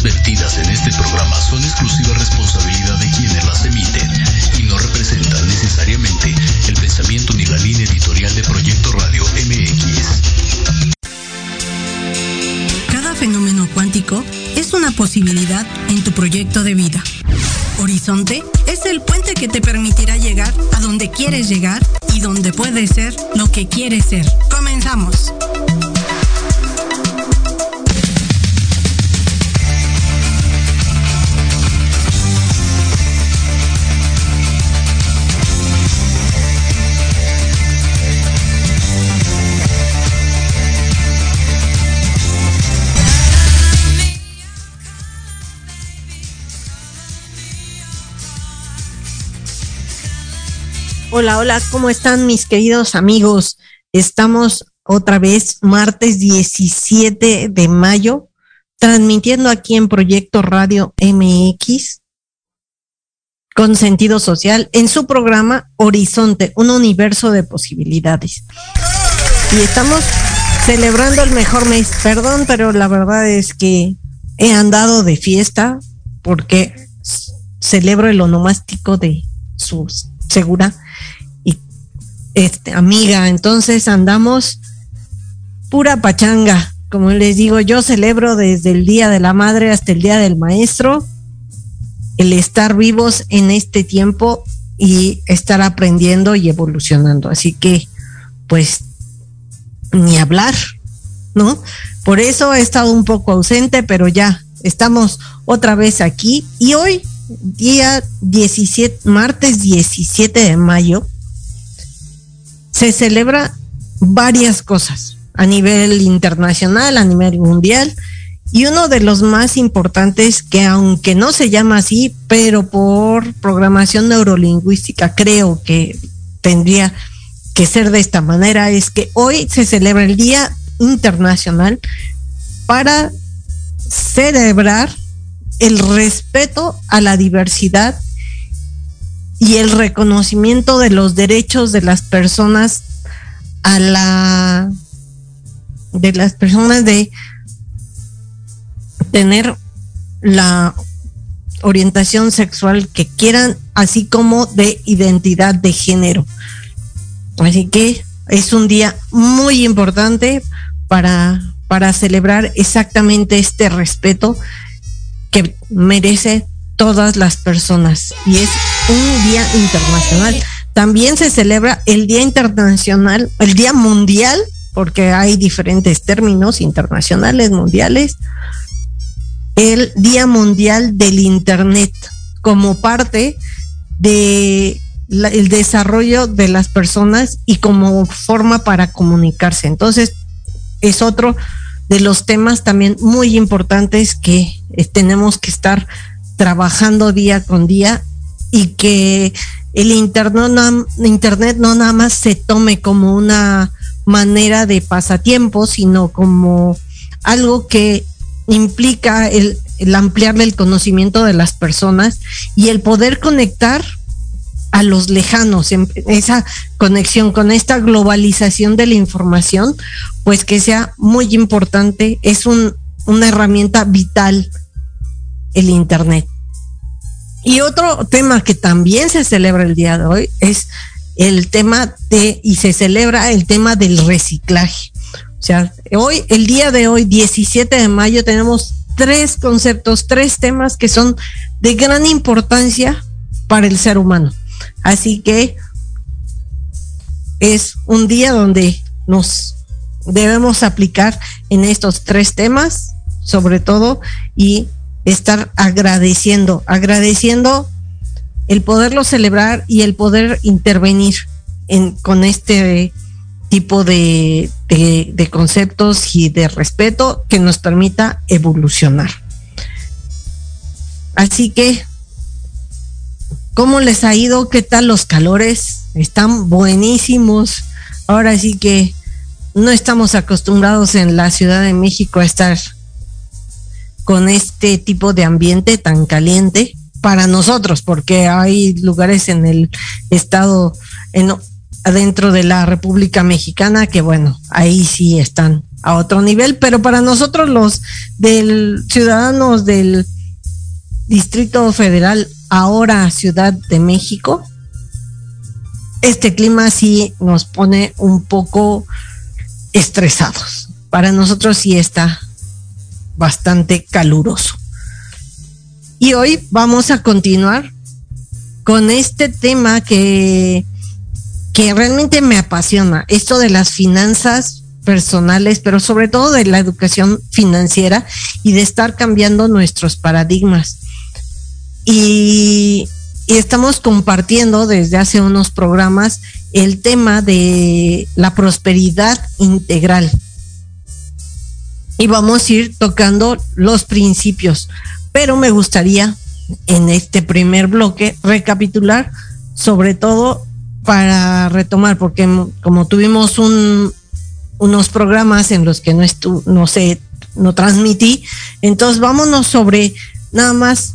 opiniones vertidas en este programa son exclusiva responsabilidad de quienes las emiten y no representan necesariamente el pensamiento ni la línea editorial de Proyecto Radio MX. Cada fenómeno cuántico es una posibilidad en tu proyecto de vida. Horizonte es el puente que te permitirá llegar a donde quieres llegar y donde puedes ser lo que quieres ser. Comenzamos. Hola, hola, ¿cómo están mis queridos amigos? Estamos otra vez martes 17 de mayo, transmitiendo aquí en Proyecto Radio MX con sentido social en su programa Horizonte, un universo de posibilidades. Y estamos celebrando el mejor mes. Perdón, pero la verdad es que he andado de fiesta porque celebro el onomástico de sus segura este, amiga. Entonces andamos pura pachanga. Como les digo, yo celebro desde el Día de la Madre hasta el Día del Maestro el estar vivos en este tiempo y estar aprendiendo y evolucionando. Así que, pues, ni hablar, ¿no? Por eso he estado un poco ausente, pero ya estamos otra vez aquí. Y hoy, día 17, martes 17 de mayo, se celebra varias cosas a nivel internacional, a nivel mundial, y uno de los más importantes que aunque no se llama así, pero por programación neurolingüística creo que tendría que ser de esta manera, es que hoy se celebra el Día Internacional para celebrar el respeto a la diversidad y el reconocimiento de los derechos de las personas a la de las personas de tener la orientación sexual que quieran, así como de identidad de género. Así que es un día muy importante para, para celebrar exactamente este respeto que merece todas las personas y es un día internacional. También se celebra el Día Internacional, el Día Mundial, porque hay diferentes términos internacionales, mundiales, el Día Mundial del Internet como parte de el desarrollo de las personas y como forma para comunicarse. Entonces, es otro de los temas también muy importantes que eh, tenemos que estar trabajando día con día y que el internet no, internet no nada más se tome como una manera de pasatiempo, sino como algo que implica el, el ampliarle el conocimiento de las personas y el poder conectar a los lejanos, en esa conexión con esta globalización de la información, pues que sea muy importante, es un, una herramienta vital el Internet. Y otro tema que también se celebra el día de hoy es el tema de, y se celebra el tema del reciclaje. O sea, hoy, el día de hoy, 17 de mayo, tenemos tres conceptos, tres temas que son de gran importancia para el ser humano. Así que es un día donde nos debemos aplicar en estos tres temas, sobre todo, y estar agradeciendo, agradeciendo el poderlo celebrar y el poder intervenir en, con este tipo de, de, conceptos y de respeto que nos permita evolucionar. Así que, ¿cómo les ha ido? ¿Qué tal los calores? Están buenísimos. Ahora sí que no estamos acostumbrados en la Ciudad de México a estar con este tipo de ambiente tan caliente para nosotros, porque hay lugares en el estado, en, adentro de la República Mexicana, que bueno, ahí sí están a otro nivel, pero para nosotros los del ciudadanos del Distrito Federal, ahora Ciudad de México, este clima sí nos pone un poco estresados. Para nosotros sí está bastante caluroso. Y hoy vamos a continuar con este tema que, que realmente me apasiona, esto de las finanzas personales, pero sobre todo de la educación financiera y de estar cambiando nuestros paradigmas. Y, y estamos compartiendo desde hace unos programas el tema de la prosperidad integral. Y vamos a ir tocando los principios, pero me gustaría en este primer bloque recapitular sobre todo para retomar, porque como tuvimos un, unos programas en los que no, estu no sé, no transmití, entonces vámonos sobre nada más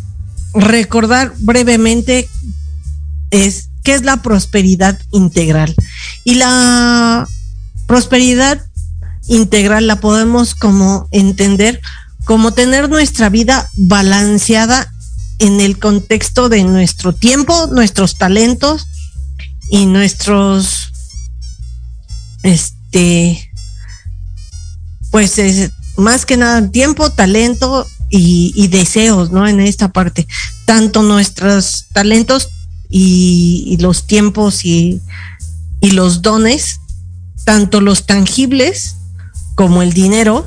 recordar brevemente es qué es la prosperidad integral. Y la prosperidad integral la podemos como entender como tener nuestra vida balanceada en el contexto de nuestro tiempo, nuestros talentos y nuestros este pues es más que nada tiempo, talento y, deseos, ¿no? En esta parte, tanto nuestros talentos y, los tiempos y, y los dones, tanto los tangibles como el dinero,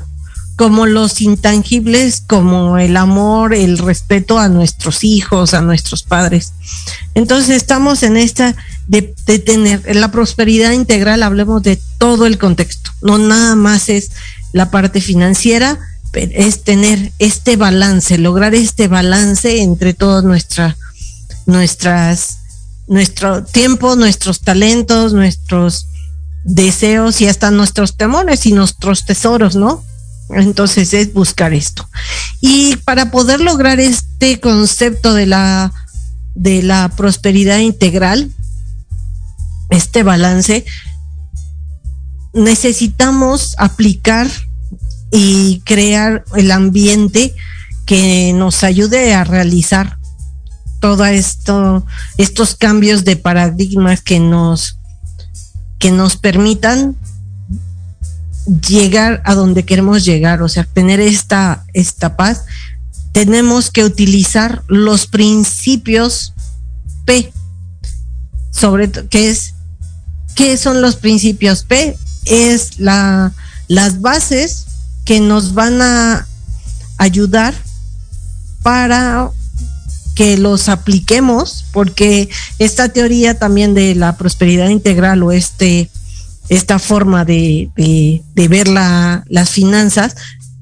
como los intangibles, como el amor, el respeto a nuestros hijos, a nuestros padres. Entonces estamos en esta de, tener la prosperidad integral, hablemos de todo el contexto, no nada más es la parte financiera, es tener este balance, lograr este balance entre todas nuestra, nuestras, nuestro tiempo, nuestros talentos, nuestros deseos y hasta nuestros temores y nuestros tesoros, ¿no? Entonces es buscar esto. Y para poder lograr este concepto de la, de la prosperidad integral, este balance, necesitamos aplicar y crear el ambiente que nos ayude a realizar todo esto, estos cambios de paradigmas que nos, que nos permitan llegar a donde queremos llegar, o sea, tener esta, esta paz, tenemos que utilizar los principios P. Sobre qué es, qué son los principios P, es la, las bases que nos van a ayudar para que los apliquemos, porque esta teoría también de la prosperidad integral o este, esta forma de, de, ver la, las finanzas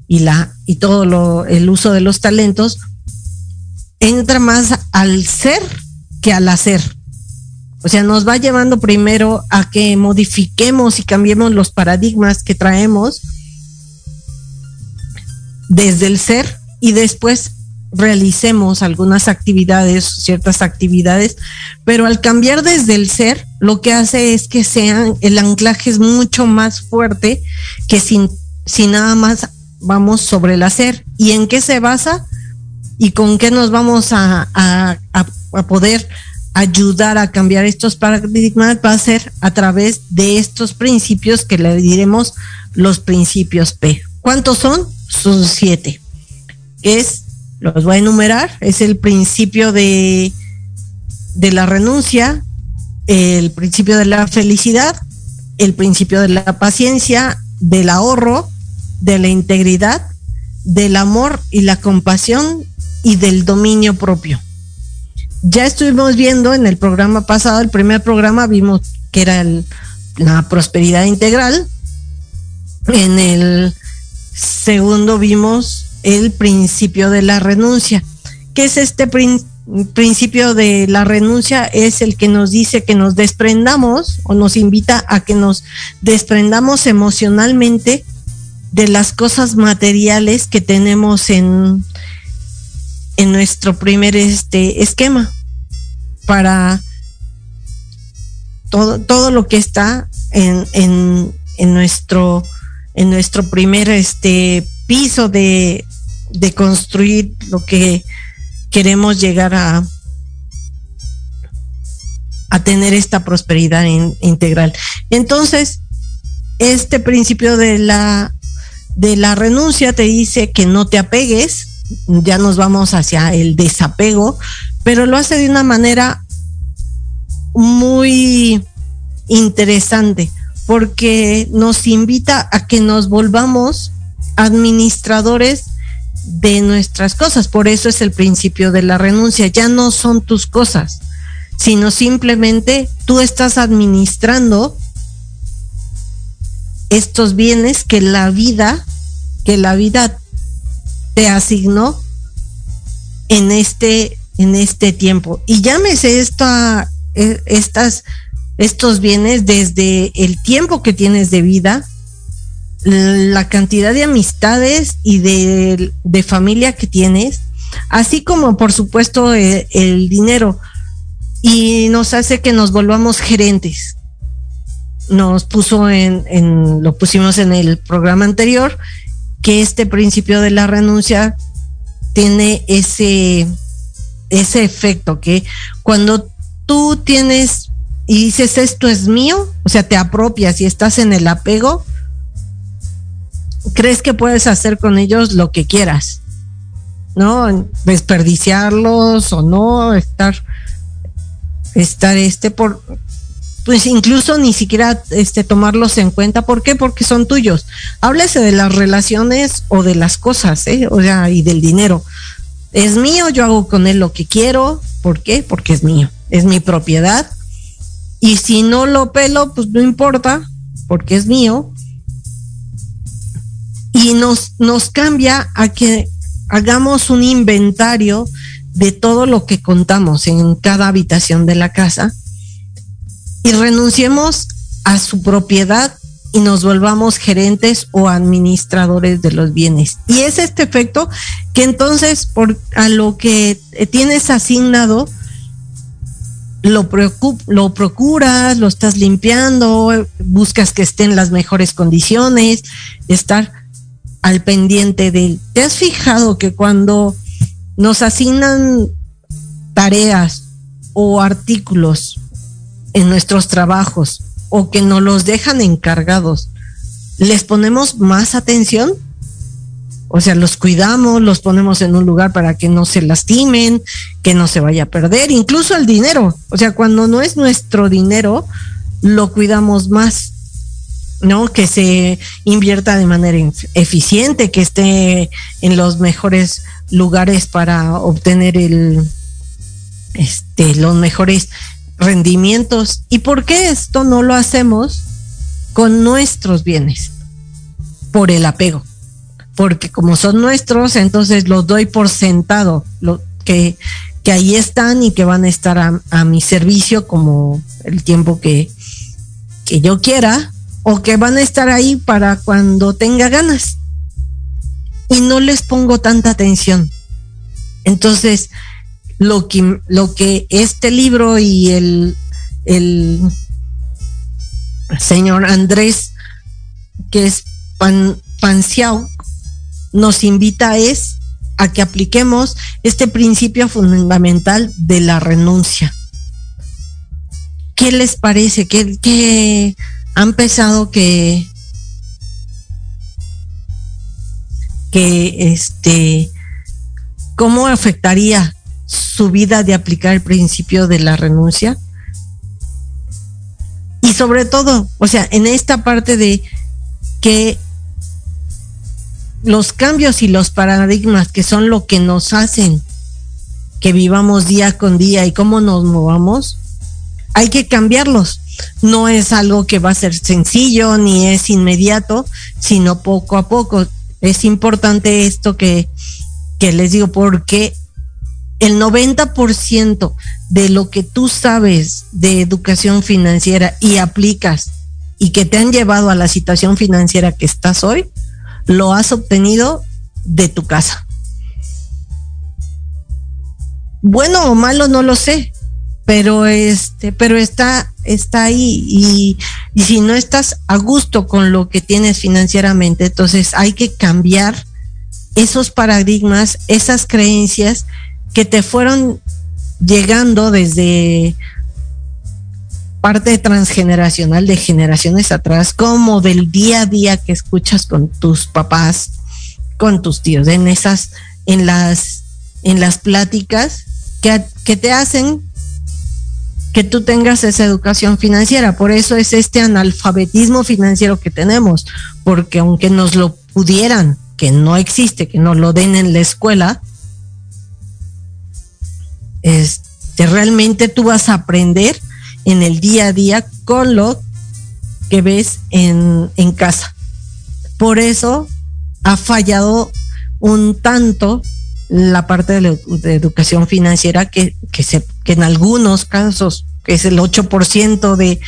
y, la, y todo lo, el uso de los talentos, entra más al ser que al hacer. O sea, nos va llevando primero a que modifiquemos y cambiemos los paradigmas que traemos desde el ser y después realicemos algunas actividades, ciertas actividades, pero al cambiar desde el ser, lo que hace es que sean, el anclaje es mucho más fuerte que sin, si nada más vamos sobre el hacer. ¿Y en qué se basa? ¿Y con qué nos vamos a, a, a poder ayudar a cambiar estos paradigmas? Va a ser a través de estos principios que le diremos los principios P. ¿Cuántos son? son siete. Es, los voy a enumerar, es el principio de, de la renuncia, el principio de la felicidad, el principio de la paciencia, del ahorro, de la integridad, del amor y la compasión y del dominio propio. Ya estuvimos viendo en el programa pasado, el primer programa vimos que era la prosperidad integral. En el Segundo, vimos el principio de la renuncia. ¿Qué es este principio de la renuncia? Es el que nos dice que nos desprendamos o nos invita a que nos desprendamos emocionalmente de las cosas materiales que tenemos en, en nuestro primer este esquema para todo, todo lo que está en, en, en nuestro en nuestro primer este piso de, de construir lo que queremos llegar a, a tener esta prosperidad integral. Entonces, este principio de la, de la renuncia te dice que no te apegues, ya nos vamos hacia el desapego, pero lo hace de una manera muy interesante porque nos invita a que nos volvamos administradores de nuestras cosas. Por eso es el principio de la renuncia. Ya no son tus cosas, sino simplemente tú estás administrando estos bienes que la vida, que la vida te asignó en este, en este tiempo. Y llámese esta, e, estas, estos bienes desde el tiempo que tienes de vida, la cantidad de amistades y de, de familia que tienes, así como por supuesto el, el dinero. Y nos hace que nos volvamos gerentes nos puso en, en, lo pusimos en el programa anterior, que este principio de la renuncia tiene ese, ese efecto que cuando tú tienes y dices esto es mío, o sea, te apropias y estás en el apego, crees que puedes hacer con ellos lo que quieras, ¿no? Desperdiciarlos o no, estar, estar este por, pues incluso ni siquiera este tomarlos en cuenta. ¿Por qué? Porque son tuyos. Háblese de las relaciones o de las cosas, ¿eh? o sea, y del dinero. Es mío, yo hago con él lo que quiero. ¿Por qué? Porque es mío, es mi propiedad. Y si no lo pelo, pues no importa, porque es mío. Y nos, nos cambia a que hagamos un inventario de todo lo que contamos en cada habitación de la casa y renunciemos a su propiedad y nos volvamos gerentes o administradores de los bienes. Y es este efecto que entonces por a lo que tienes asignado lo, lo procuras, lo estás limpiando, buscas que esté en las mejores condiciones, estar al pendiente de él. ¿Te has fijado que cuando nos asignan tareas o artículos en nuestros trabajos o que nos los dejan encargados, les ponemos más atención. O sea, los cuidamos, los ponemos en un lugar para que no se lastimen, que no se vaya a perder, incluso el dinero. O sea, cuando no es nuestro dinero, lo cuidamos más, ¿no? Que se invierta de manera eficiente, que esté en los mejores lugares para obtener el, este, los mejores rendimientos. ¿Y por qué esto no lo hacemos con nuestros bienes? Por el apego. Porque como son nuestros, entonces los doy por sentado, lo, que, que ahí están y que van a estar a, mi servicio como el tiempo que, que yo quiera, o que van a estar ahí para cuando tenga ganas. Y no les pongo tanta atención. Entonces, lo que, lo que este libro y el, el señor Andrés, que es Pan, Panciao, nos invita es a que apliquemos este principio fundamental de la renuncia. ¿Qué les parece? ¿Qué, qué han pensado que, que este, cómo afectaría su vida de aplicar el principio de la renuncia. Y sobre todo, o sea, en esta parte de que los cambios y los paradigmas que son lo que nos hacen que vivamos día con día y cómo nos movamos, hay que cambiarlos. No es algo que va a ser sencillo ni es inmediato, sino poco a poco. Es importante esto que, que les digo porque el 90% de lo que tú sabes de educación financiera y aplicas y que te han llevado a la situación financiera que estás hoy, lo has obtenido de tu casa. Bueno o malo no lo sé, pero este, pero está está ahí y Y si no estás a gusto con lo que tienes financieramente, entonces hay que cambiar esos paradigmas, esas creencias que te fueron llegando desde parte transgeneracional de generaciones atrás, como del día a día que escuchas con tus papás, con tus tíos, en esas, en las, en las pláticas que, que te hacen que tú tengas esa educación financiera. Por eso es este analfabetismo financiero que tenemos, porque aunque nos lo pudieran, que no existe, que nos lo den en la escuela, este, realmente tú vas a aprender en el día a día con lo que ves en, en casa. Por eso ha fallado un tanto la parte de, la, educación financiera que, que, se, que en algunos casos, que es el 8% de,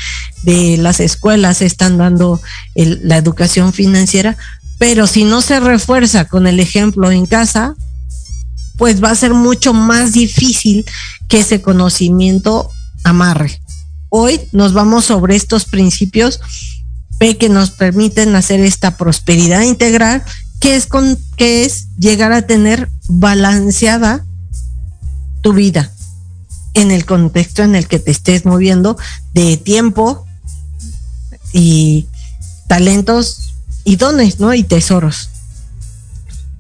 de las escuelas están dando la educación financiera, pero si no se refuerza con el ejemplo en casa, pues va a ser mucho más difícil que ese conocimiento amarre. Hoy nos vamos sobre estos principios que nos permiten hacer esta prosperidad integral que es con que es llegar a tener balanceada tu vida en el contexto en el que te estés moviendo de tiempo y talentos y dones, ¿no? Y tesoros.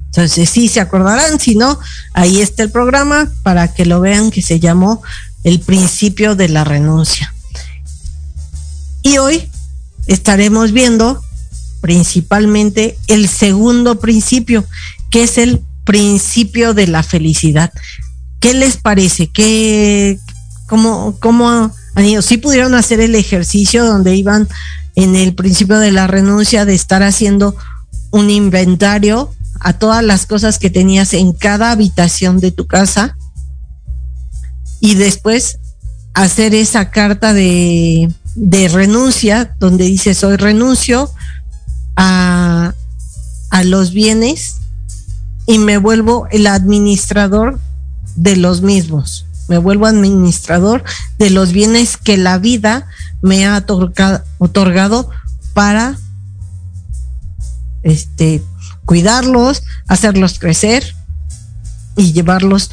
Entonces, sí se acordarán, si no, ahí está el programa para que lo vean que se llamó el principio de la renuncia. Y hoy estaremos viendo principalmente el segundo principio, que es el principio de la felicidad. ¿Qué les parece? ¿Qué, cómo, cómo han ido? ¿Sí pudieron hacer el ejercicio donde iban en el principio de la renuncia de estar haciendo un inventario a todas las cosas que tenías en cada habitación de tu casa y después hacer esa carta de, de renuncia donde dices hoy renuncio a, los bienes y me vuelvo el administrador de los mismos. Me vuelvo administrador de los bienes que la vida me ha otorgado, para este, cuidarlos, hacerlos crecer y llevarlos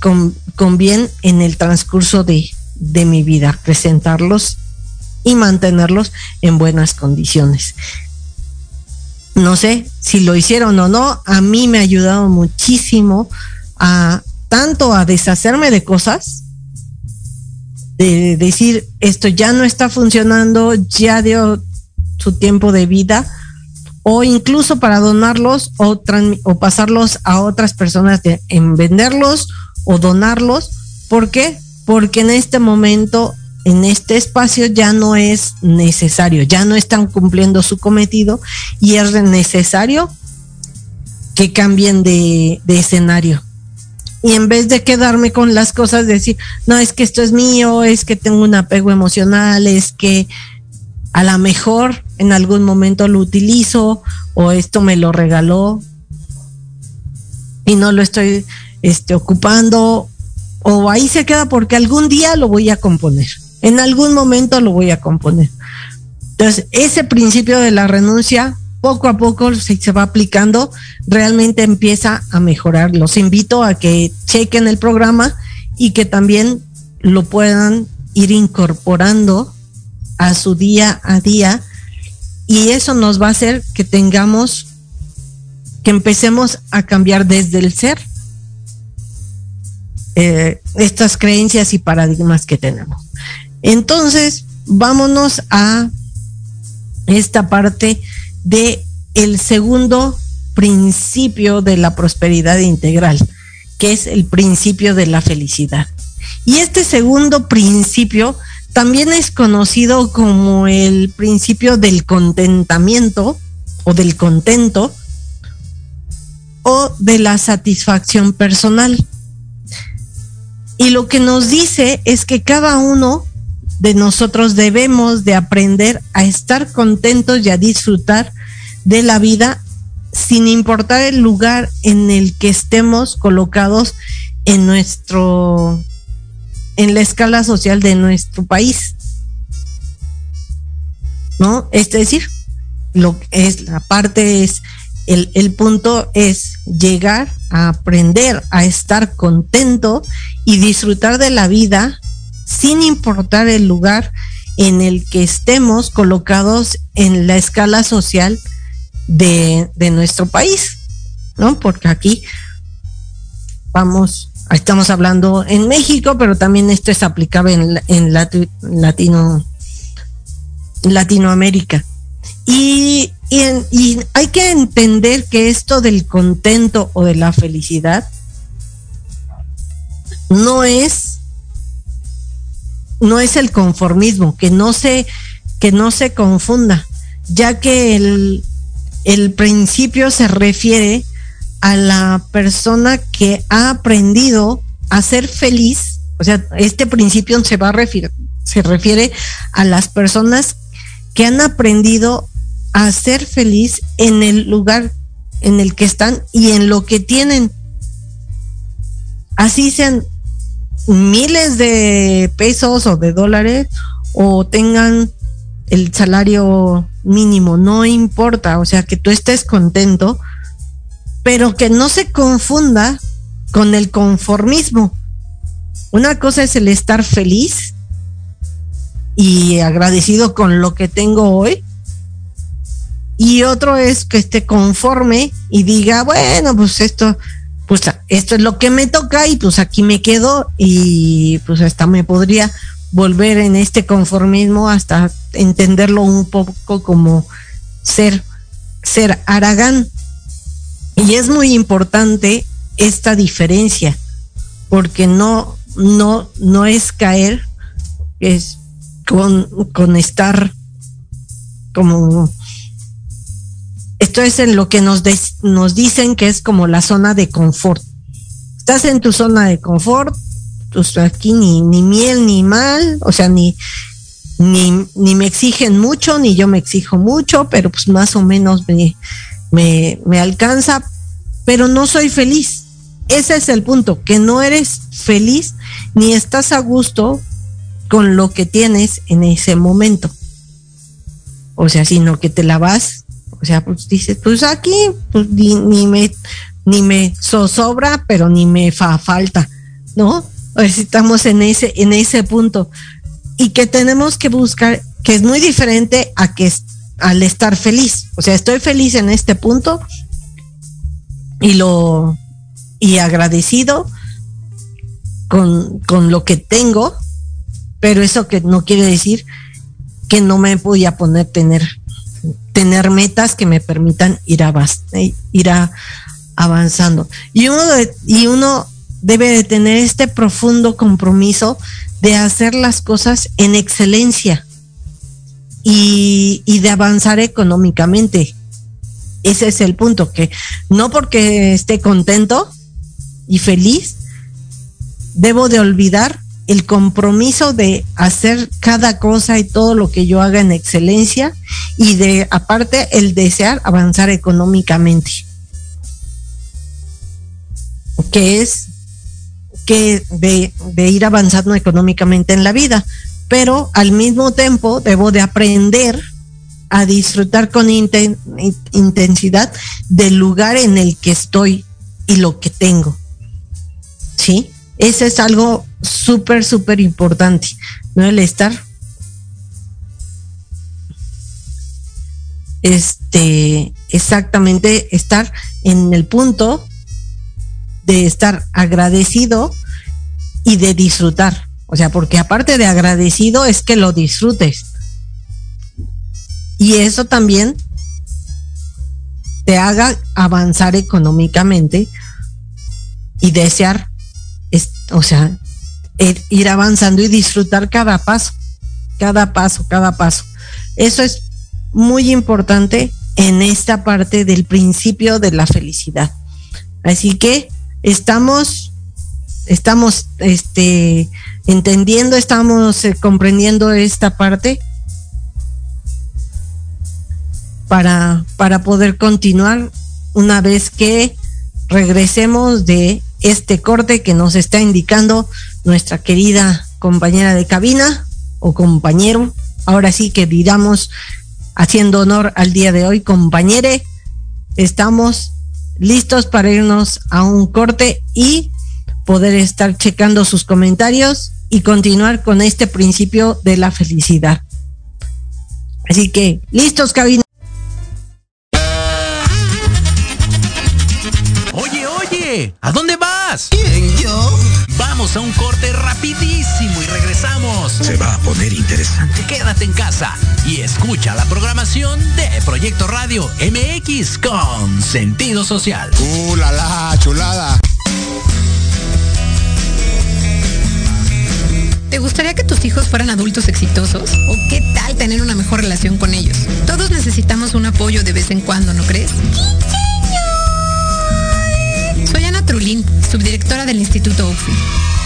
con, con bien en el transcurso de, de mi vida, presentarlos y mantenerlos en buenas condiciones no sé si lo hicieron o no, a mí me ha ayudado muchísimo a tanto a deshacerme de cosas, de decir esto ya no está funcionando, ya dio su tiempo de vida, o incluso para donarlos o, o pasarlos a otras personas en venderlos o donarlos. ¿Por qué? Porque en este momento en este espacio ya no es necesario, ya no están cumpliendo su cometido y es necesario que cambien de, escenario. Y en vez de quedarme con las cosas, decir, no, es que esto es mío, es que tengo un apego emocional, es que a lo mejor en algún momento lo utilizo o esto me lo regaló y no lo estoy este, ocupando o ahí se queda porque algún día lo voy a componer. En algún momento lo voy a componer. Entonces, ese principio de la renuncia, poco a poco se, va aplicando, realmente empieza a mejorar. Los invito a que chequen el programa y que también lo puedan ir incorporando a su día a día y eso nos va a hacer que tengamos que empecemos a cambiar desde el ser eh, estas creencias y paradigmas que tenemos. Entonces, vámonos a esta parte de el segundo principio de la prosperidad integral, que es el principio de la felicidad. Y este segundo principio también es conocido como el principio del contentamiento o del contento o de la satisfacción personal. Y lo que nos dice es que cada uno de nosotros debemos de aprender a estar contentos y a disfrutar de la vida sin importar el lugar en el que estemos colocados en nuestro en la escala social de nuestro país. ¿no? Es decir, lo que es la parte es el, el, punto es llegar a aprender a estar contento y disfrutar de la vida sin importar el lugar en el que estemos colocados en la escala social de, nuestro país, ¿no? Porque aquí vamos, estamos hablando en México, pero también esto es aplicable en, en Latino, Latinoamérica. Y, y, hay que entender que esto del contento o de la felicidad no es no es el conformismo, que no se que no se confunda, ya que el, el principio se refiere a la persona que ha aprendido a ser feliz, o sea, este principio se va a refiere, se refiere a las personas que han aprendido a ser feliz en el lugar en el que están y en lo que tienen. Así sean miles de pesos o de dólares o tengan el salario mínimo, no importa, o sea, que tú estés contento, pero que no se confunda con el conformismo. Una cosa es el estar feliz y agradecido con lo que tengo hoy y otro es que esté conforme y diga, bueno, pues esto, pues esto es lo que me toca y pues aquí me quedo y pues hasta me podría volver en este conformismo hasta entenderlo un poco como ser, ser Aragán. Y es muy importante esta diferencia, porque no, no, no es caer, es con, con estar como esto es en lo que nos, nos dicen que es como la zona de confort. Estás en tu zona de confort, pues aquí ni, ni miel ni mal, o sea, ni, ni, ni me exigen mucho, ni yo me exijo mucho, pero pues más o menos me, me, me alcanza, pero no soy feliz. Ese es el punto, que no eres feliz ni estás a gusto con lo que tienes en ese momento. O sea, sino que te la vas o sea, pues dice, pues aquí pues, ni, me ni me zozobra, pero ni me fa falta, ¿no? Estamos en ese, en ese punto. Y que tenemos que buscar, que es muy diferente a que al estar feliz. O sea, estoy feliz en este punto y lo y agradecido con, con lo que tengo, pero eso que no quiere decir que no me voy a poner tener tener metas que me permitan ir, a, ir avanzando. Y uno, y uno debe de tener este profundo compromiso de hacer las cosas en excelencia y, y de avanzar económicamente. Ese es el punto, que no porque esté contento y feliz, debo de olvidar el compromiso de hacer cada cosa y todo lo que yo haga en excelencia y de aparte el desear avanzar económicamente. Que es que de, ir avanzando económicamente en la vida, pero al mismo tiempo debo de aprender a disfrutar con intensidad del lugar en el que estoy y lo que tengo. ¿Sí? Ese es algo súper, súper importante, ¿no? El estar. Este, exactamente, estar en el punto de estar agradecido y de disfrutar. O sea, porque aparte de agradecido es que lo disfrutes. Y eso también te haga avanzar económicamente y desear, o sea, ir avanzando y disfrutar cada paso, cada paso, cada paso. Eso es muy importante en esta parte del principio de la felicidad. Así que estamos, estamos, este, entendiendo, estamos eh, comprendiendo esta parte para, para poder continuar una vez que regresemos de este corte que nos está indicando nuestra querida compañera de cabina o compañero. Ahora sí que digamos haciendo honor al día de hoy, compañere. Estamos listos para irnos a un corte y poder estar checando sus comentarios y continuar con este principio de la felicidad. Así que, listos, cabina. Oye, oye, ¿a dónde ¿Quién, yo? Vamos a un corte rapidísimo y regresamos. Se va a poner interesante. Quédate en casa y escucha la programación de Proyecto Radio MX con sentido social. ¡Uh, la, la chulada! ¿Te gustaría que tus hijos fueran adultos exitosos? ¿O qué tal tener una mejor relación con ellos? Todos necesitamos un apoyo de vez en cuando, ¿no crees? Trulín, subdirectora del Instituto UFI.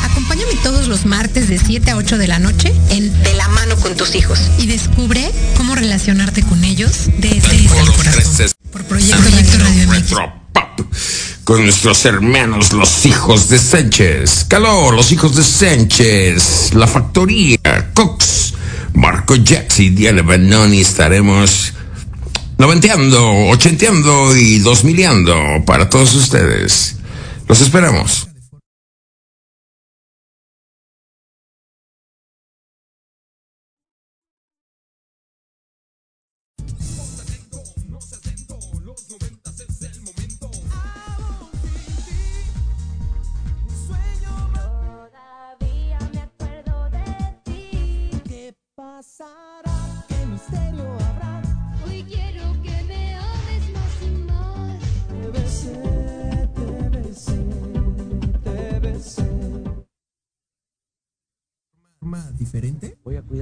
Acompáñame todos los martes de 7 a 8 de la noche en De la mano con tus hijos y descubre cómo relacionarte con ellos desde el corazón. Por Proyecto, Proyecto Radio MX. Con nuestros hermanos, los hijos de Sánchez. Calor, los hijos de Sánchez. La Factoría, Cox, Marco Jackson, Diana Banoni estaremos noventeando, ochenteando y dos miliando para todos ustedes. Los esperamos. Todavía me acuerdo de ti. ¿Qué pasará? ¿Qué misterio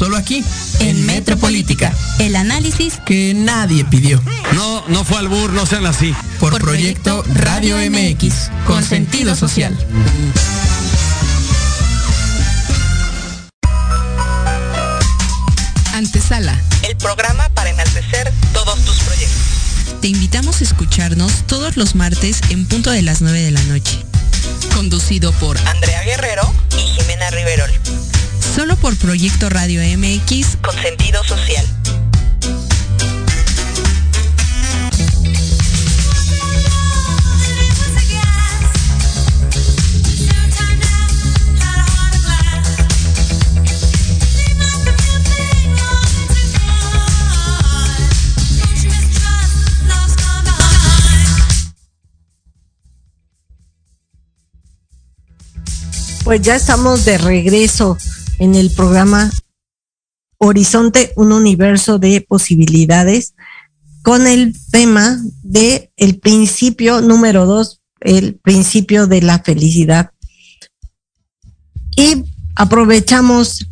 Solo aquí, En Metropolítica, el análisis que nadie pidió. No, no fue albur, no sean así. Por, Proyecto Radio MX, con sentido social. Antesala, el programa para enaltecer todos tus proyectos. te invitamos a escucharnos todos los martes en punto de las 9 de la noche. Conducido por Andrea Guerrero y Jimena Riverol, solo por Proyecto Radio MX con sentido social. Pues ya estamos de regreso en el programa Horizonte, un universo de posibilidades, con el tema de el principio número dos, el principio de la felicidad. Y aprovechamos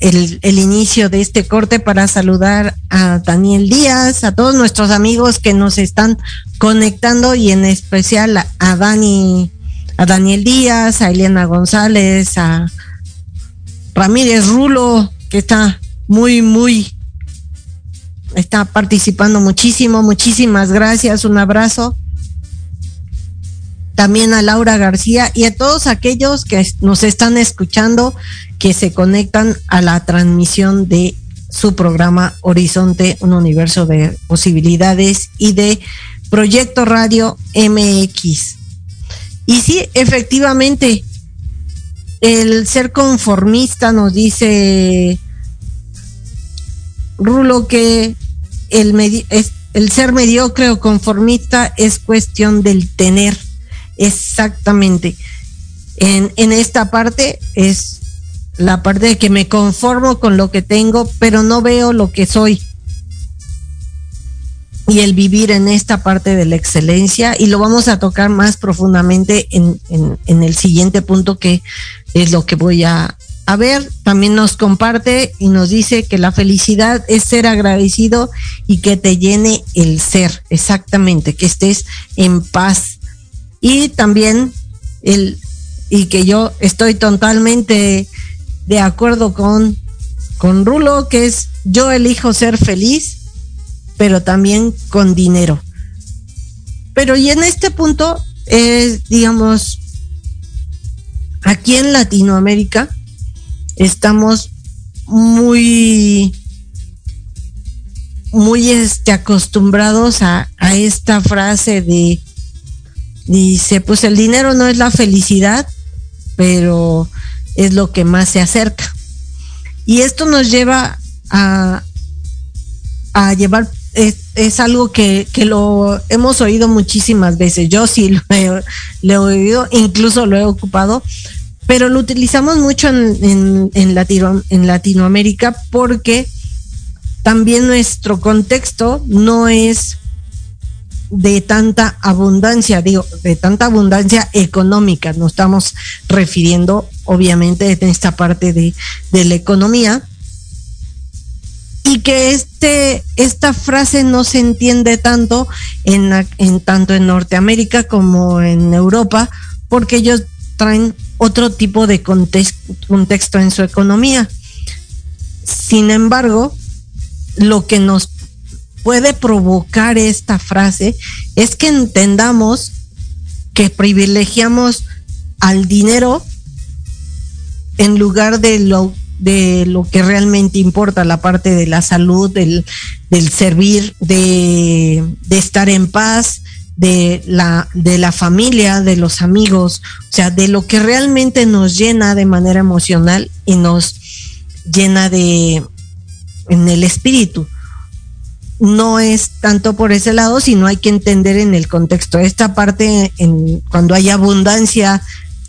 el, inicio de este corte para saludar a Daniel Díaz, a todos nuestros amigos que nos están conectando y en especial a, a Dani a Daniel Díaz, a Eliana González, a Ramírez Rulo, que está muy, muy, está participando muchísimo. Muchísimas gracias, un abrazo. También a Laura García y a todos aquellos que nos están escuchando, que se conectan a la transmisión de su programa Horizonte, un universo de posibilidades y de Proyecto Radio MX. Y sí, efectivamente, el ser conformista nos dice Rulo que el, el ser mediocre o conformista es cuestión del tener. Exactamente. En, en esta parte es la parte de que me conformo con lo que tengo, pero no veo lo que soy y el vivir en esta parte de la excelencia y lo vamos a tocar más profundamente en, en, en el siguiente punto que es lo que voy a a ver, también nos comparte y nos dice que la felicidad es ser agradecido y que te llene el ser, exactamente, que estés en paz. Y también el y que yo estoy totalmente de acuerdo con con Rulo que es yo elijo ser feliz, pero también con dinero. Pero y en este punto es digamos aquí en Latinoamérica estamos muy muy este, acostumbrados a, esta frase de dice pues el dinero no es la felicidad pero es lo que más se acerca y esto nos lleva a a llevar es, algo que, que, lo hemos oído muchísimas veces. Yo sí lo he oído, incluso lo he ocupado, pero lo utilizamos mucho en, en, en, Latino, en Latinoamérica porque también nuestro contexto no es de tanta abundancia, digo, de tanta abundancia económica. Nos estamos refiriendo, obviamente, en esta parte de, de la economía. Y que este, esta frase no se entiende tanto en, tanto en Norteamérica como en Europa, porque ellos traen otro tipo de contexto, en su economía. Sin embargo, lo que nos puede provocar esta frase es que entendamos que privilegiamos al dinero en lugar de lo de lo que realmente importa, la parte de la salud, del, del servir, de, de estar en paz, de la, de la familia, de los amigos, o sea, de lo que realmente nos llena de manera emocional y nos llena de en el espíritu. No es tanto por ese lado, sino hay que entender en el contexto. Esta parte, en, cuando hay abundancia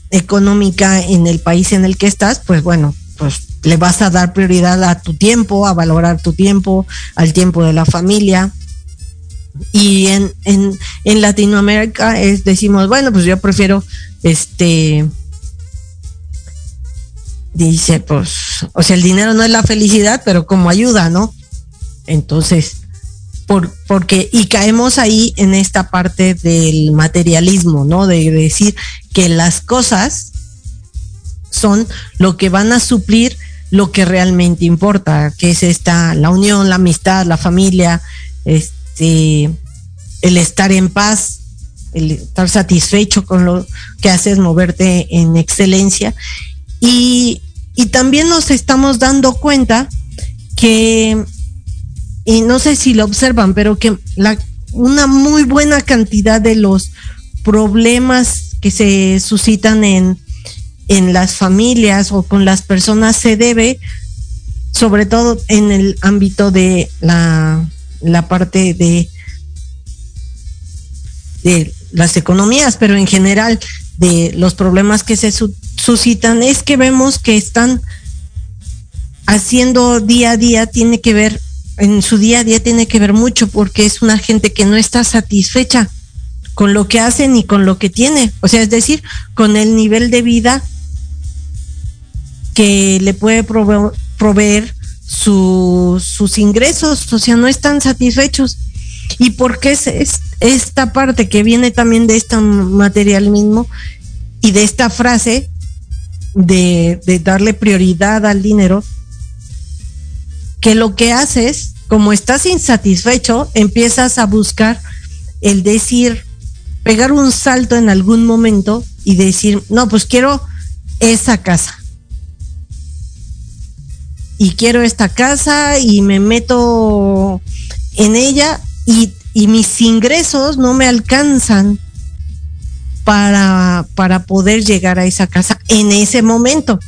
económica en el país en el que estás, pues bueno, pues le vas a dar prioridad a tu tiempo, a valorar tu tiempo, al tiempo de la familia, y en, en, en Latinoamérica es, decimos, bueno, pues yo prefiero este dice, pues, o sea, el dinero no es la felicidad, pero como ayuda, ¿no? Entonces, por, porque, y caemos ahí en esta parte del materialismo, ¿no? De decir que las cosas son lo que van a suplir lo que realmente importa, que es esta, la unión, la amistad, la familia, este este, el estar en paz, el estar satisfecho con lo que haces, moverte en excelencia. Y, y también nos estamos dando cuenta que, y no sé si lo observan, pero que la, una muy buena cantidad de los problemas que se suscitan en, en las familias o con las personas se debe sobre todo en el ámbito de la la parte de, de las economías, pero en general de los problemas que se su suscitan es que vemos que están haciendo día a día, tiene que ver, en su día a día tiene que ver mucho porque es una gente que no está satisfecha con lo que hacen y con lo que tiene, o sea, es decir, con el nivel de vida que le puede prove proveer su, sus ingresos, o sea, no están satisfechos. ¿Y por qué es, es esta parte que viene también de este material mismo y de esta frase de, de darle prioridad al dinero? Que lo que haces, como estás insatisfecho, empiezas a buscar el decir, pegar un salto en algún momento y decir, no, pues quiero esa casa y quiero esta casa y me meto en ella y, y mis ingresos no me alcanzan para, para poder llegar a esa casa en ese momento.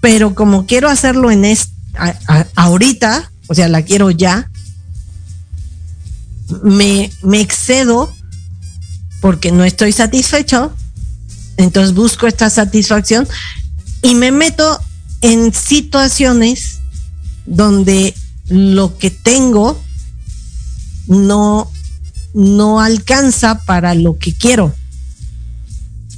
Pero como quiero hacerlo en es, ahorita, o sea, la quiero ya, me, me excedo porque no estoy satisfecho, entonces busco esta satisfacción y me meto en situaciones donde lo que tengo no, no alcanza para lo que quiero.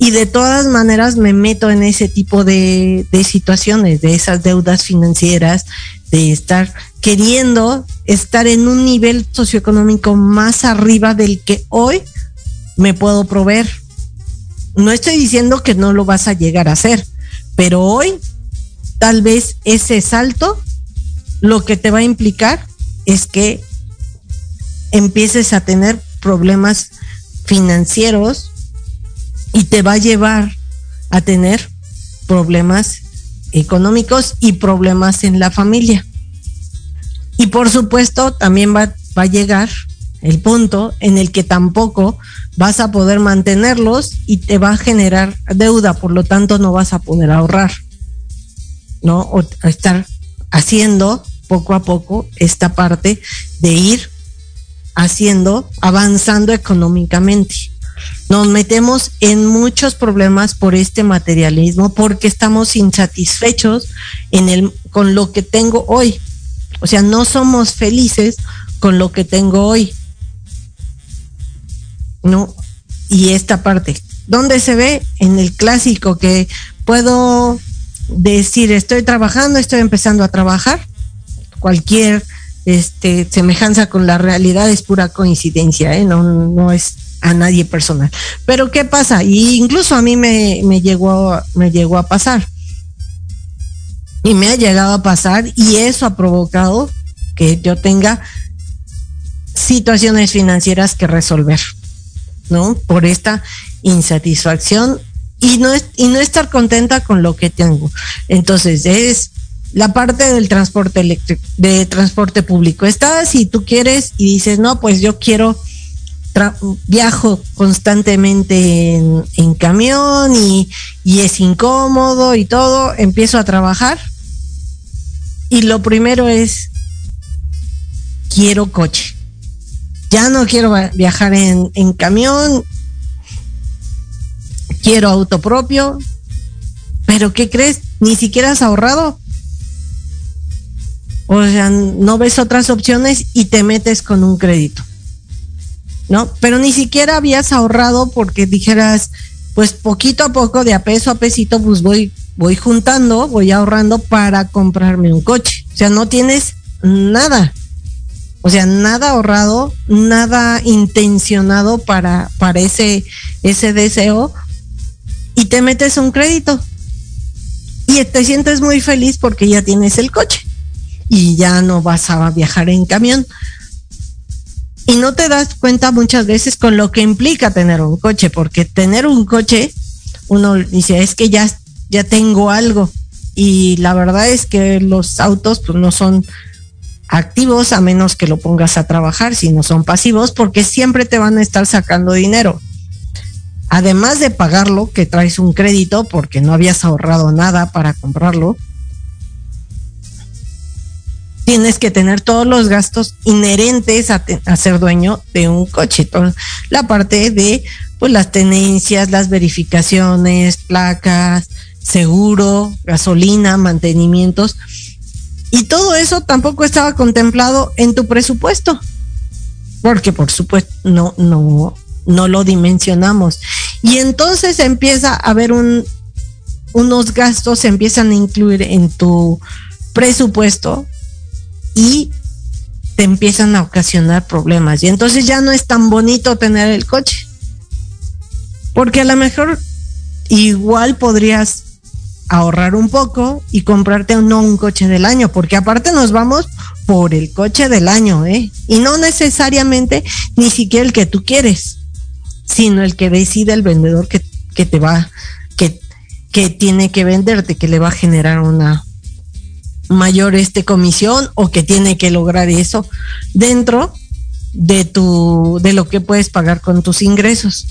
y de todas maneras me meto en ese tipo de, de situaciones, de esas deudas financieras, de estar queriendo estar en un nivel socioeconómico más arriba del que hoy me puedo proveer. No estoy diciendo que no lo vas a llegar a hacer, pero hoy tal vez ese salto lo que te va a implicar es que empieces a tener problemas financieros y te va a llevar a tener problemas económicos y problemas en la familia. Y por supuesto, también va, va a llegar el punto en el que tampoco vas a poder mantenerlos y te va a generar deuda, por lo tanto no vas a poder ahorrar, ¿no? O estar haciendo poco a poco esta parte de ir haciendo, avanzando económicamente. Nos metemos en muchos problemas por este materialismo porque estamos insatisfechos en el, con lo que tengo hoy. O sea, no somos felices con lo que tengo hoy. ¿No? Y esta parte, ¿dónde se ve? En el clásico que puedo decir, estoy trabajando, estoy empezando a trabajar. Cualquier este, semejanza con la realidad es pura coincidencia, ¿eh? no, no es a nadie personal. Pero ¿qué pasa? Y incluso a mí me, me, llegó, me llegó a pasar. Y me ha llegado a pasar y eso ha provocado que yo tenga situaciones financieras que resolver, ¿no? Por esta insatisfacción y no, es, y no estar contenta con lo que tengo. Entonces, es la parte del transporte eléctrico, de transporte público. Está si tú quieres y dices, no, pues yo quiero viajo constantemente en, camión y, y, es incómodo y todo, empiezo a trabajar y lo primero es, quiero coche. Ya no quiero viajar en camión, quiero auto propio, pero ¿qué crees? Ni siquiera has ahorrado. O sea, no ves otras opciones y te metes con un crédito. ¿no? Pero ni siquiera habías ahorrado porque dijeras, pues poquito a poco, de a peso a pesito, pues voy, voy juntando, voy ahorrando para comprarme un coche. O sea, no tienes nada. O sea, nada ahorrado, nada intencionado para, para ese, ese deseo y te metes un crédito. Y te sientes muy feliz porque ya tienes el coche y ya no vas a viajar en camión y no te das cuenta muchas veces con lo que implica tener un coche, porque tener un coche, uno dice, es que ya, ya tengo algo. Y la verdad es que los autos pues, no son activos a menos que lo pongas a trabajar, si no son pasivos, porque siempre te van a estar sacando dinero. Además de pagarlo, que traes un crédito porque no habías ahorrado nada para comprarlo, tienes que tener todos los gastos inherentes a, ser dueño de un coche. Entonces, la parte de pues las tenencias, las verificaciones, placas, seguro, gasolina, mantenimientos. Y todo eso tampoco estaba contemplado en tu presupuesto. Porque por supuesto no, no, no lo dimensionamos. Y entonces empieza a haber un, unos gastos, se empiezan a incluir en tu presupuesto y te empiezan a ocasionar problemas. Y entonces ya no es tan bonito tener el coche. Porque a lo mejor igual podrías ahorrar un poco y comprarte no un coche del año, porque aparte nos vamos por el coche del año, ¿eh? Y no necesariamente ni siquiera el que tú quieres, sino el que decide el vendedor que, que te va, que, que tiene que venderte, que le va a generar una, mayor este comisión o que tiene que lograr eso dentro de tu de lo que puedes pagar con tus ingresos.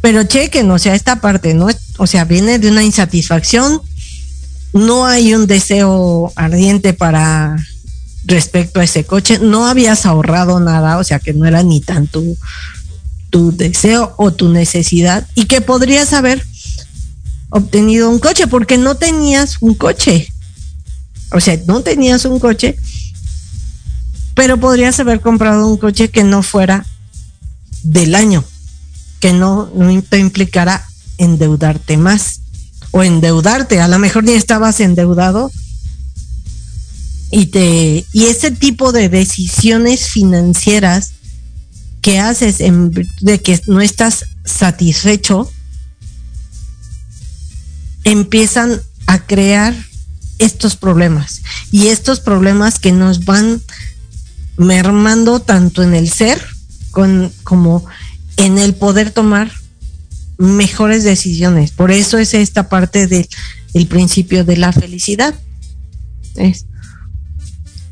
Pero chequen, o sea, esta parte no, o sea, viene de una insatisfacción, no hay un deseo ardiente para respecto a ese coche, no habías ahorrado nada, o sea, que no era ni tan tu, deseo o tu necesidad y que podrías haber obtenido un coche porque no tenías un coche. O sea, no tenías un coche, pero podrías haber comprado un coche que no fuera del año. que no, no te implicara endeudarte más o endeudarte. A lo mejor ni estabas endeudado y te y ese tipo de decisiones financieras que haces en de que no estás satisfecho empiezan a crear estos problemas y estos problemas que nos van mermando tanto en el ser con, como en el poder tomar mejores decisiones. Por eso es esta parte del el principio de la felicidad.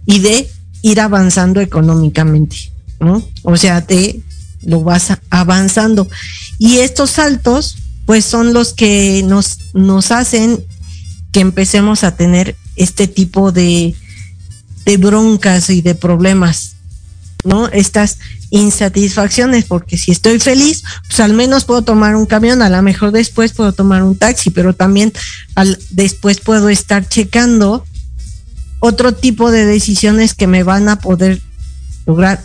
Y de ir avanzando económicamente, ¿no? O sea, te lo vas avanzando. Y estos saltos, pues son los que nos, nos hacen que empecemos a tener este tipo de, de broncas y de problemas, ¿no? Estas insatisfacciones, porque si estoy feliz, pues al menos puedo tomar un camión, a lo mejor después puedo tomar un taxi, pero también al, después puedo estar checando otro tipo de decisiones que me van a poder lograr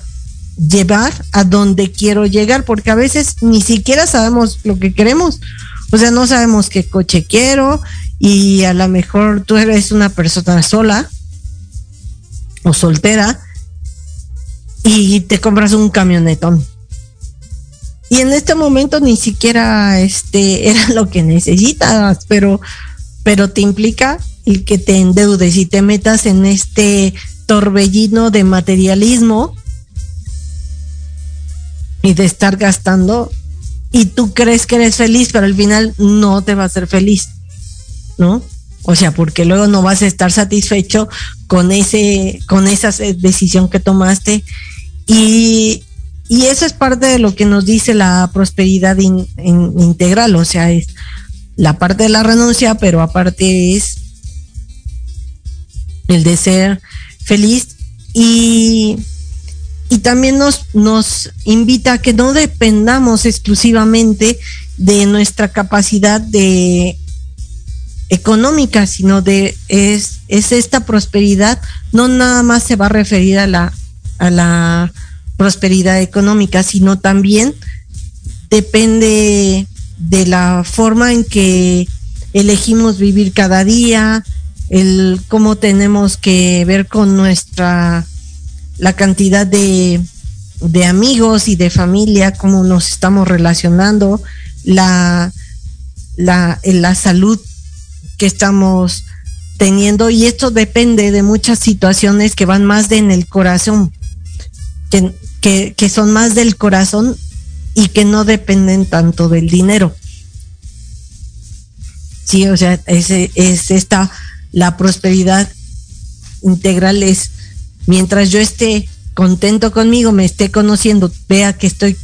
llevar a donde quiero llegar, porque a veces ni siquiera sabemos lo que queremos. O sea, no sabemos qué coche quiero y a lo mejor tú eres una persona sola o soltera y te compras un camionetón. Y en este momento ni siquiera este era lo que necesitas, pero pero te implica el que te endeudes y te metas en este torbellino de materialismo y de estar gastando y tú crees que eres feliz, pero al final no te va a hacer feliz, ¿no? O sea, porque luego no vas a estar satisfecho con ese, con esa decisión que tomaste. Y, y eso es parte de lo que nos dice la prosperidad in- in- integral, o sea, es la parte de la renuncia, pero aparte es el de ser feliz. Y, y también nos, nos invita a que no dependamos exclusivamente de nuestra capacidad de económica, sino de es, es esta prosperidad, no nada más se va a referir a la, a la prosperidad económica, sino también depende de la forma en que elegimos vivir cada día, el cómo tenemos que ver con nuestra la cantidad de, de amigos y de familia, cómo nos estamos relacionando, la, la, la salud que estamos teniendo y esto depende de muchas situaciones que van más de en el corazón, que, que, que son más del corazón y que no dependen tanto del dinero. Sí, o sea, es, es esta, la prosperidad integral es mientras yo esté contento conmigo, me esté conociendo, vea que estoy,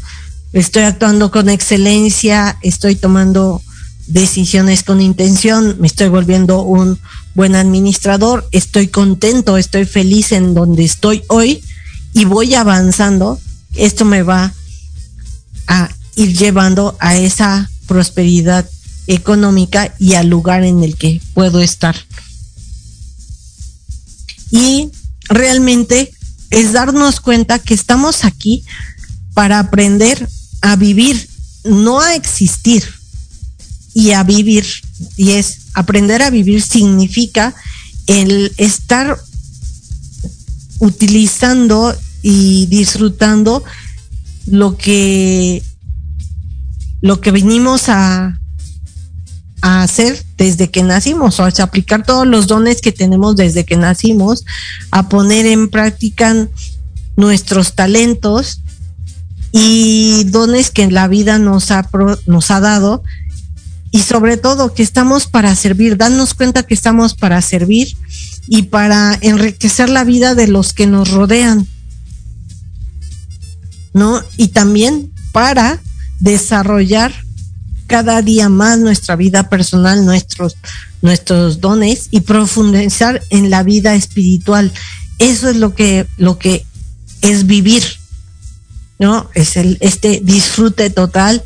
estoy actuando con excelencia, estoy tomando decisiones con intención, me estoy volviendo un buen administrador, estoy contento, estoy feliz en donde estoy hoy y voy avanzando, esto me va a ir llevando a esa prosperidad económica y al lugar en el que puedo estar. Y realmente es darnos cuenta que estamos aquí para aprender a vivir, no a existir y a vivir. Y es aprender a vivir significa el estar utilizando y disfrutando lo que lo que venimos a, a hacer desde que nacimos, o sea, aplicar todos los dones que tenemos desde que nacimos, a poner en práctica nuestros talentos y dones que la vida nos ha, nos ha dado y sobre todo que estamos para servir, darnos cuenta que estamos para servir y para enriquecer la vida de los que nos rodean, ¿no? Y también para desarrollar cada día más nuestra vida personal, nuestros, nuestros dones y profundizar en la vida espiritual. Eso es lo que, lo que es vivir, ¿no? Es el, este disfrute total,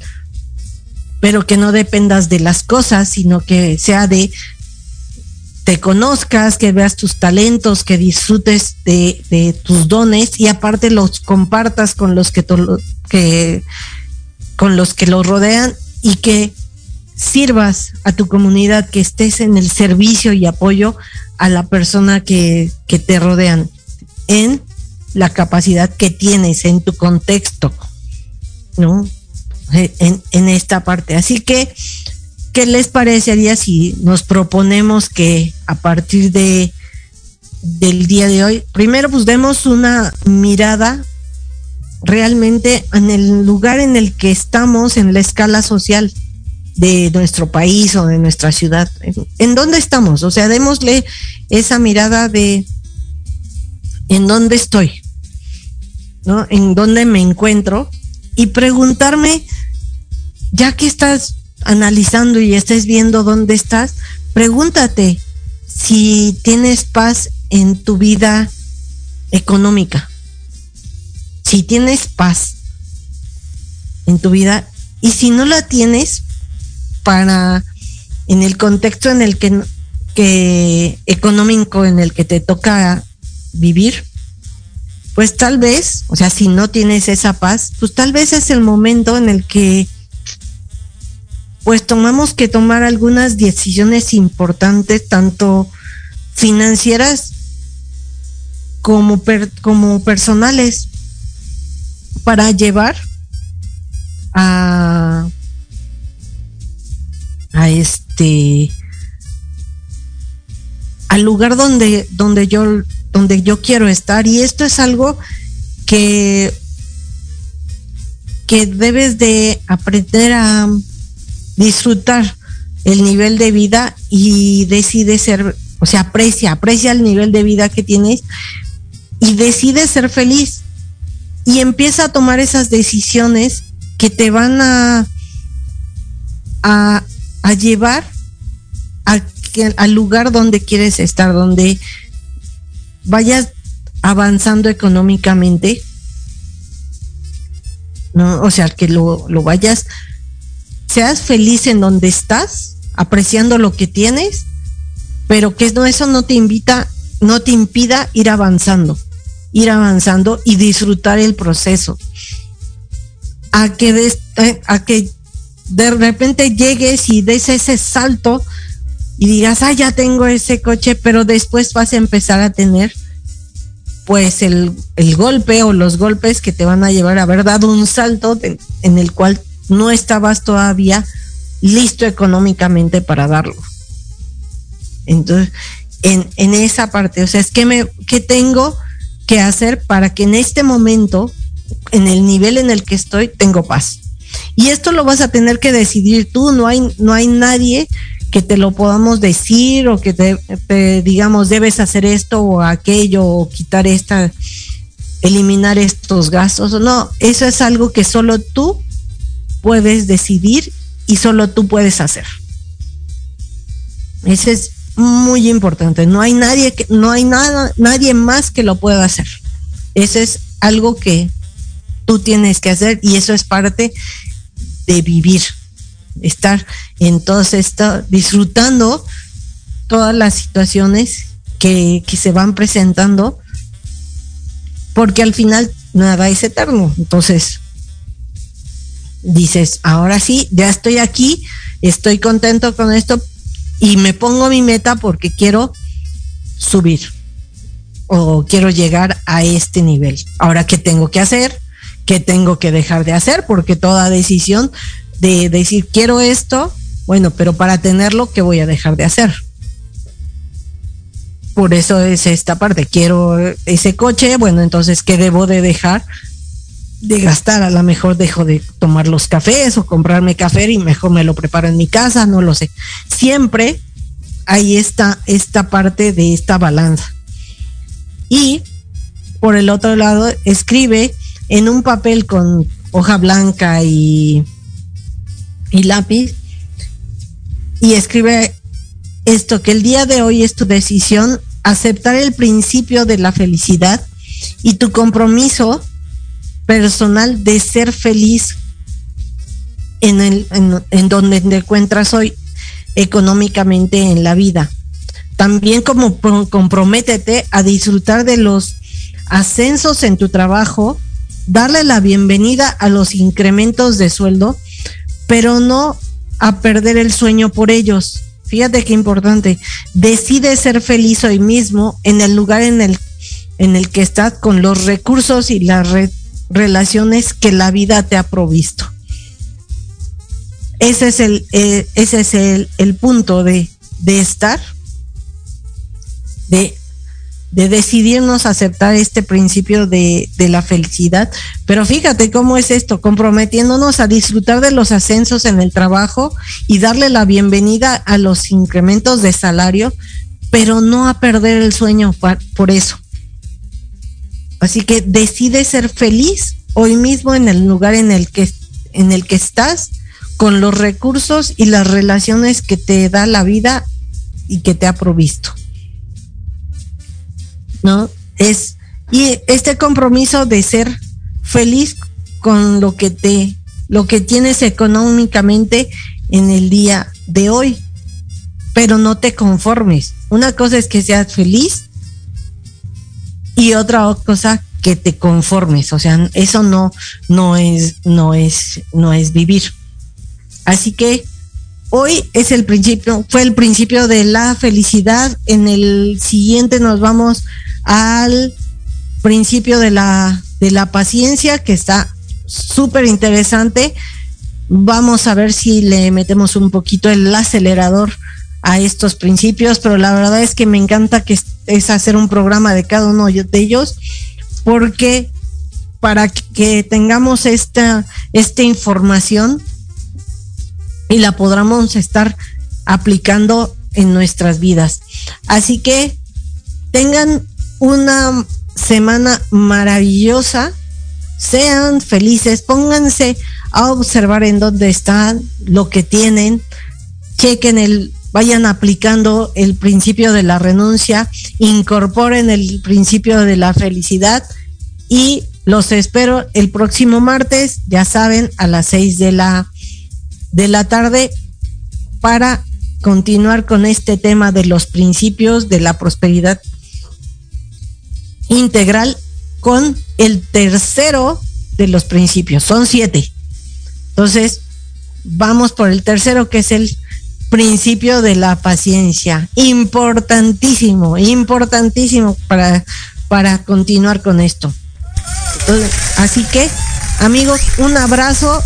pero que no dependas de las cosas, sino que sea de te conozcas, que veas tus talentos, que disfrutes de, de tus dones y aparte los compartas con los que, que con los que los rodean y que sirvas a tu comunidad, que estés en el servicio y apoyo a la persona que, te rodean en la capacidad que tienes en tu contexto, ¿no? En, en esta parte. Así que, ¿qué les parecería si nos proponemos que a partir de del día de hoy, primero pues demos una mirada realmente en el lugar en el que estamos en la escala social de nuestro país o de nuestra ciudad. ¿En, dónde estamos? O sea, démosle esa mirada de en dónde estoy, ¿no? En dónde me encuentro y preguntarme, ya que estás analizando y estés viendo dónde estás, pregúntate si tienes paz en tu vida económica. Si tienes paz en tu vida y si no la tienes para en el contexto en el que, económico en el que te toca vivir, pues tal vez, o sea, si no tienes esa paz, pues tal vez es el momento en el que pues tomamos que tomar algunas decisiones importantes, tanto financieras como, per, como personales, para llevar a, a este al lugar donde, donde yo donde yo quiero estar. Y esto es algo que que debes de aprender a disfrutar el nivel de vida y decide ser, o sea, aprecia, aprecia el nivel de vida que tienes y decide ser feliz y empieza a tomar esas decisiones que te van a a, llevar a, al lugar donde quieres estar, donde vayas avanzando económicamente, ¿no? O sea, que lo, lo vayas, seas feliz en donde estás, apreciando lo que tienes, pero que no, eso no te invita, no te impida ir avanzando, ir avanzando y disfrutar el proceso. A que, eh, a que de repente llegues y des ese salto y digas, ah, ya tengo ese coche, pero después vas a empezar a tener pues el, el golpe o los golpes que te van a llevar a haber dado un salto en el cual no estabas todavía listo económicamente para darlo. Entonces, en, en esa parte, o sea, es que me, ¿qué tengo que hacer para que en este momento, en el nivel en el que estoy, tengo paz? Y esto lo vas a tener que decidir tú, no hay, no hay nadie que te lo podamos decir o que te, digamos debes hacer esto o aquello o quitar esta, eliminar estos gastos. No, eso es algo que solo tú puedes decidir y solo tú puedes hacer. Ese es muy importante. No hay nadie que, no hay nada, nadie más que lo pueda hacer. Eso es algo que tú tienes que hacer y eso es parte de vivir, estar en todo esto, disfrutando todas las situaciones que, que se van presentando, porque al final nada es eterno. Entonces, dices, ahora sí, ya estoy aquí, estoy contento con esto y me pongo mi meta porque quiero subir o quiero llegar a este nivel. Ahora, ¿qué tengo que hacer? ¿Qué tengo que dejar de hacer? Porque toda decisión de decir quiero esto, bueno, pero para tenerlo, ¿qué voy a dejar de hacer? Por eso es esta parte, quiero ese coche, bueno, entonces, ¿qué debo de dejar de gastar? A lo mejor dejo de tomar los cafés o comprarme café y mejor me lo preparo en mi casa, no lo sé. Siempre hay esta, esta parte de esta balanza. Y por el otro lado, escribe en un papel con hoja blanca y, y lápiz y escribe esto, que el día de hoy es tu decisión aceptar el principio de la felicidad y tu compromiso personal de ser feliz en, el, en, donde te encuentras hoy económicamente en la vida. También como pro- comprométete a disfrutar de los ascensos en tu trabajo darle la bienvenida a los incrementos de sueldo, pero no a perder el sueño por ellos. Fíjate qué importante. Decide ser feliz hoy mismo en el lugar en el, en el que estás con los recursos y las re- relaciones que la vida te ha provisto. Ese es el, eh, ese es el, el punto de, de estar, de, de decidirnos aceptar este principio de, de la felicidad. Pero fíjate cómo es esto, comprometiéndonos a disfrutar de los ascensos en el trabajo y darle la bienvenida a los incrementos de salario, pero no a perder el sueño por eso. Así que decide ser feliz hoy mismo en el lugar en el que, en el que estás, con los recursos y las relaciones que te da la vida y que te ha provisto. ¿No? Es, y este compromiso de ser feliz con lo que te, lo que tienes económicamente en el día de hoy, pero no te conformes. Una cosa es que seas feliz y otra cosa que te conformes, o sea, eso no no es no es no es vivir. Así que hoy es el principio, fue el principio de la felicidad. En el siguiente nos vamos al principio de la de la paciencia que está súper interesante. Vamos a ver si le metemos un poquito el acelerador a estos principios, pero la verdad es que me encanta que es, hacer un programa de cada uno de ellos, porque para que tengamos esta, esta información y la podamos estar aplicando en nuestras vidas. Así que tengan una semana maravillosa, sean felices, pónganse a observar en dónde están, lo que tienen, chequen el, vayan aplicando el principio de la renuncia, incorporen el principio de la felicidad y los espero el próximo martes, ya saben, a las seis de la, de la tarde para continuar con este tema de los principios de la prosperidad integral con el tercero de los principios. Son siete. Entonces, vamos por el tercero, que es el principio de la paciencia. Importantísimo, importantísimo para, para continuar con esto. Entonces, así que, amigos, un abrazo,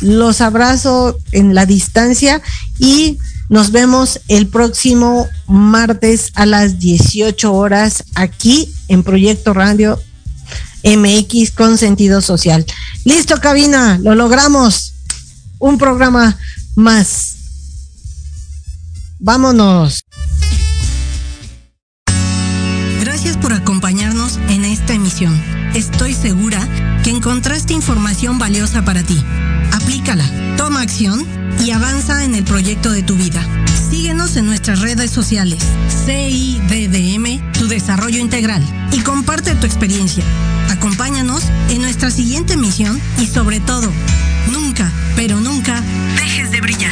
los abrazo en la distancia y nos vemos el próximo martes a las 18 horas aquí en Proyecto Radio MX con sentido social. Listo, cabina, lo logramos. Un programa más. Vámonos. Gracias por acompañarnos en esta emisión. Estoy segura que encontraste información valiosa para ti. Aplícala, toma acción y avanza en el proyecto de tu vida. Síguenos en nuestras redes sociales, CIDDM, tu desarrollo integral, y comparte tu experiencia. Acompáñanos en nuestra siguiente misión y sobre todo, nunca, pero nunca, dejes de brillar.